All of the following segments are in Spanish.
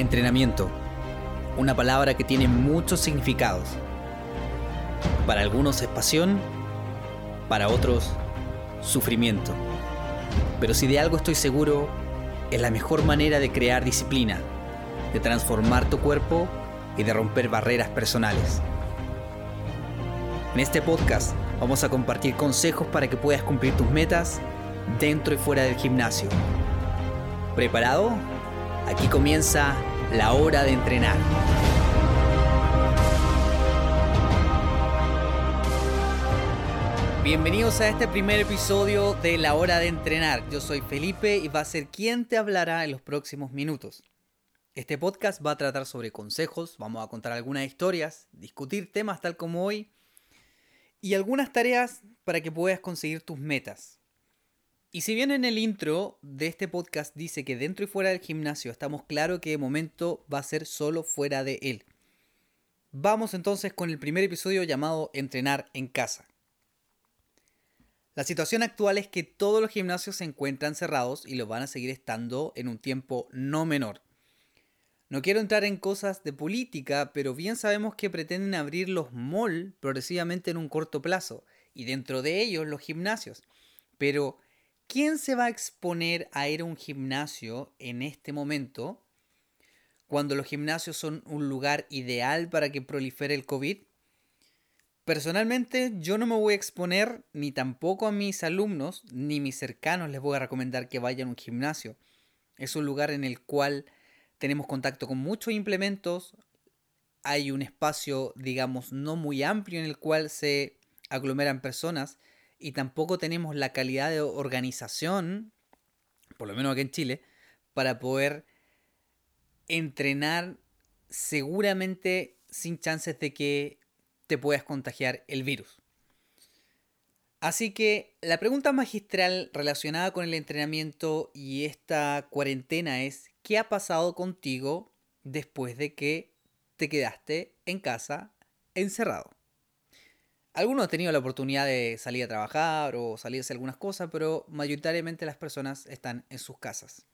Entrenamiento. Una palabra que tiene muchos significados. Para algunos es pasión, para otros sufrimiento. Pero si de algo estoy seguro, es la mejor manera de crear disciplina, de transformar tu cuerpo y de romper barreras personales. En este podcast vamos a compartir consejos para que puedas cumplir tus metas dentro y fuera del gimnasio. ¿Preparado? Aquí comienza la hora de entrenar. Bienvenidos a este primer episodio de La hora de entrenar. Yo soy Felipe y va a ser quien te hablará en los próximos minutos. Este podcast va a tratar sobre consejos, vamos a contar algunas historias, discutir temas tal como hoy y algunas tareas para que puedas conseguir tus metas. Y si bien en el intro de este podcast dice que dentro y fuera del gimnasio estamos claro que de momento va a ser solo fuera de él. Vamos entonces con el primer episodio llamado Entrenar en casa. La situación actual es que todos los gimnasios se encuentran cerrados y lo van a seguir estando en un tiempo no menor. No quiero entrar en cosas de política, pero bien sabemos que pretenden abrir los malls progresivamente en un corto plazo, y dentro de ellos los gimnasios. Pero ¿quién se va a exponer a ir a un gimnasio en este momento cuando los gimnasios son un lugar ideal para que prolifere el COVID? Personalmente yo no me voy a exponer ni tampoco a mis alumnos ni mis cercanos les voy a recomendar que vayan a un gimnasio. Es un lugar en el cual tenemos contacto con muchos implementos, hay un espacio digamos no muy amplio en el cual se aglomeran personas y tampoco tenemos la calidad de organización, por lo menos aquí en Chile, para poder entrenar seguramente sin chances de que te puedas contagiar el virus. Así que la pregunta magistral relacionada con el entrenamiento y esta cuarentena es, ¿qué ha pasado contigo después de que te quedaste en casa encerrado? Algunos han tenido la oportunidad de salir a trabajar o salir a hacer algunas cosas, pero mayoritariamente las personas están en sus casas.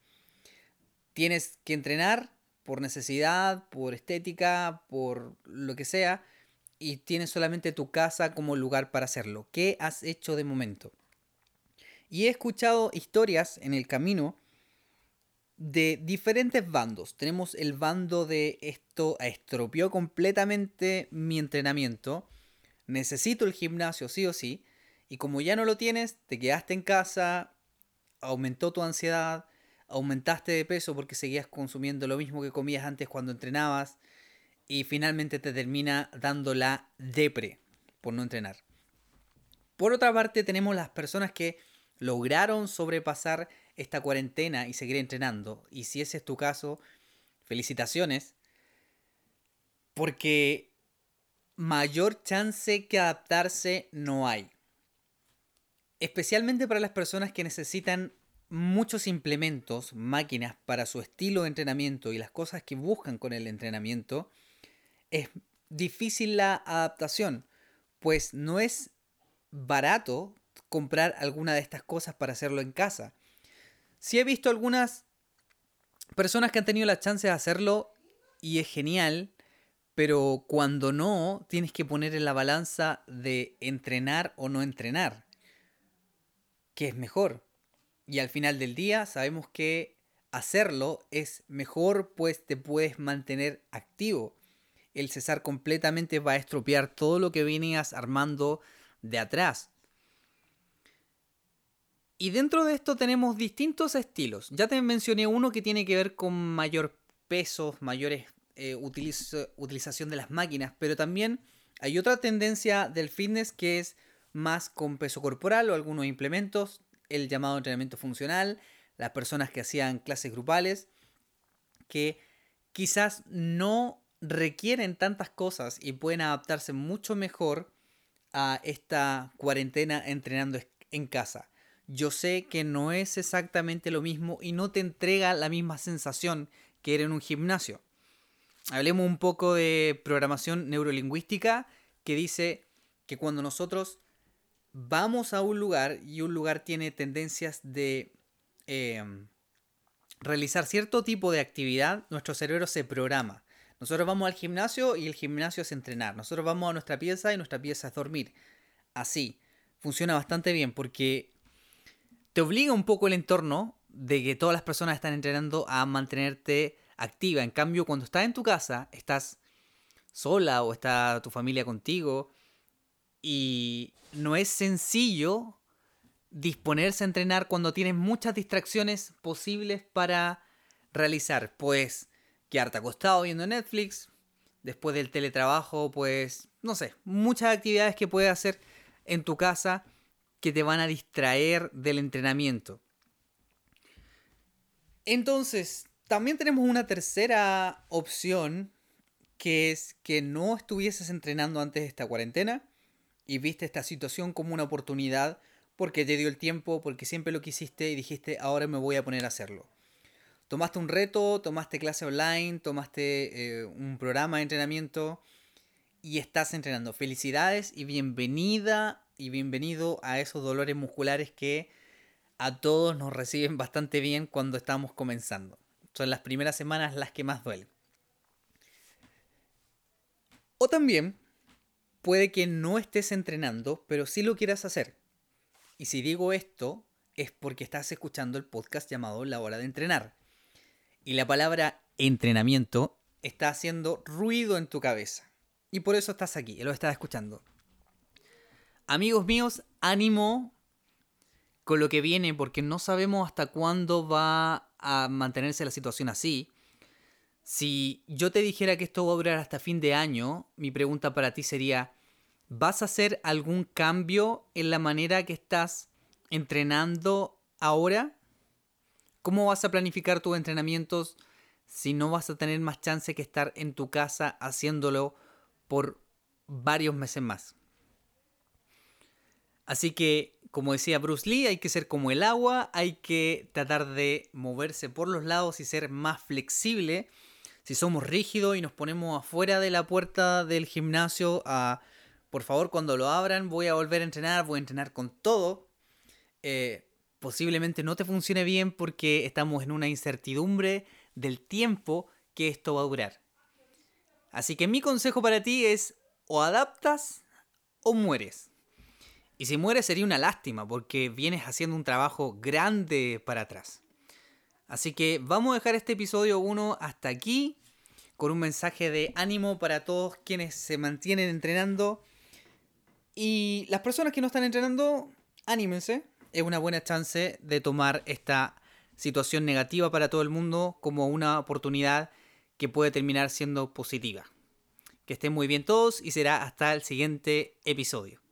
Tienes que entrenar por necesidad, por estética, por lo que sea, y tienes solamente tu casa como lugar para hacerlo. ¿Qué has hecho de momento? Y he escuchado historias en el camino de diferentes bandos. Tenemos el bando de esto estropeó completamente mi entrenamiento necesito el gimnasio sí o sí, y como ya no lo tienes, te quedaste en casa, aumentó tu ansiedad, aumentaste de peso porque seguías consumiendo lo mismo que comías antes cuando entrenabas, y finalmente te termina dando la depre por no entrenar. Por otra parte, tenemos las personas que lograron sobrepasar esta cuarentena y seguir entrenando. Y si ese es tu caso, felicitaciones. Porque mayor chance que adaptarse no hay. Especialmente para las personas que necesitan muchos implementos, máquinas para su estilo de entrenamiento y las cosas que buscan con el entrenamiento, es difícil la adaptación, pues no es barato comprar alguna de estas cosas para hacerlo en casa. Si he visto algunas personas que han tenido la chance de hacerlo y es genial, pero cuando no, tienes que poner en la balanza de entrenar o no entrenar. ¿Qué es mejor? Y al final del día sabemos que hacerlo es mejor pues te puedes mantener activo. El cesar completamente va a estropear todo lo que venías armando de atrás. Y dentro de esto tenemos distintos estilos. Ya te mencioné uno que tiene que ver con mayor peso, mayores eh, utilización de las máquinas, pero también hay otra tendencia del fitness que es más con peso corporal o algunos implementos, el llamado entrenamiento funcional, las personas que hacían clases grupales, que quizás no requieren tantas cosas y pueden adaptarse mucho mejor a esta cuarentena entrenando en casa. Yo sé que no es exactamente lo mismo y no te entrega la misma sensación que era en un gimnasio hablemos un poco de programación neurolingüística que dice que cuando nosotros vamos a un lugar y un lugar tiene tendencias de em, realizar cierto tipo de actividad, nuestro cerebro se programa. Nosotros vamos al gimnasio y el gimnasio es entrenar. Nosotros vamos a nuestra pieza y nuestra pieza es dormir. Así. Funciona bastante bien porque te obliga un poco el entorno de que todas las personas están entrenando a mantenerte activa. En cambio, cuando estás en tu casa, estás sola o está tu familia contigo y no es sencillo disponerse a entrenar cuando tienes muchas distracciones posibles para realizar. Pues quedarte acostado viendo Netflix, después del teletrabajo, pues, no sé, muchas actividades que puedes hacer en tu casa que te van a distraer del entrenamiento. Entonces, también tenemos una tercera opción, que es que no estuvieses entrenando antes de esta cuarentena y viste esta situación como una oportunidad porque te dio el tiempo, porque siempre lo quisiste y dijiste, ahora me voy a poner a hacerlo. Tomaste un reto, tomaste clase online, tomaste eh, un programa de entrenamiento y estás entrenando. Felicidades y bienvenida y bienvenido a esos dolores musculares que a todos nos reciben bastante bien cuando estamos comenzando. Son las primeras semanas las que más duelen. O también puede que no estés entrenando, pero sí lo quieras hacer. Y si digo esto, es porque estás escuchando el podcast llamado La Hora de Entrenar. Y la palabra entrenamiento está haciendo ruido en tu cabeza. Y por eso estás aquí, lo estás escuchando. Amigos míos, ánimo con lo que viene porque no sabemos hasta cuándo va a mantenerse la situación así. Si yo te dijera que esto va a durar hasta fin de año, mi pregunta para ti sería, ¿vas a hacer algún cambio en la manera que estás entrenando ahora? ¿Cómo vas a planificar tus entrenamientos si no vas a tener más chance que estar en tu casa haciéndolo por varios meses más? Así que, como decía Bruce Lee, hay que ser como el agua, hay que tratar de moverse por los lados y ser más flexible. Si somos rígidos y nos ponemos afuera de la puerta del gimnasio a, por favor, cuando lo abran voy a volver a entrenar, voy a entrenar con todo, eh, posiblemente no te funcione bien porque estamos en una incertidumbre del tiempo que esto va a durar. Así que mi consejo para ti es o adaptas o mueres. Y si mueres sería una lástima porque vienes haciendo un trabajo grande para atrás. Así que vamos a dejar este episodio 1 hasta aquí con un mensaje de ánimo para todos quienes se mantienen entrenando. Y las personas que no están entrenando, anímense. Es una buena chance de tomar esta situación negativa para todo el mundo como una oportunidad que puede terminar siendo positiva. Que estén muy bien todos y será hasta el siguiente episodio.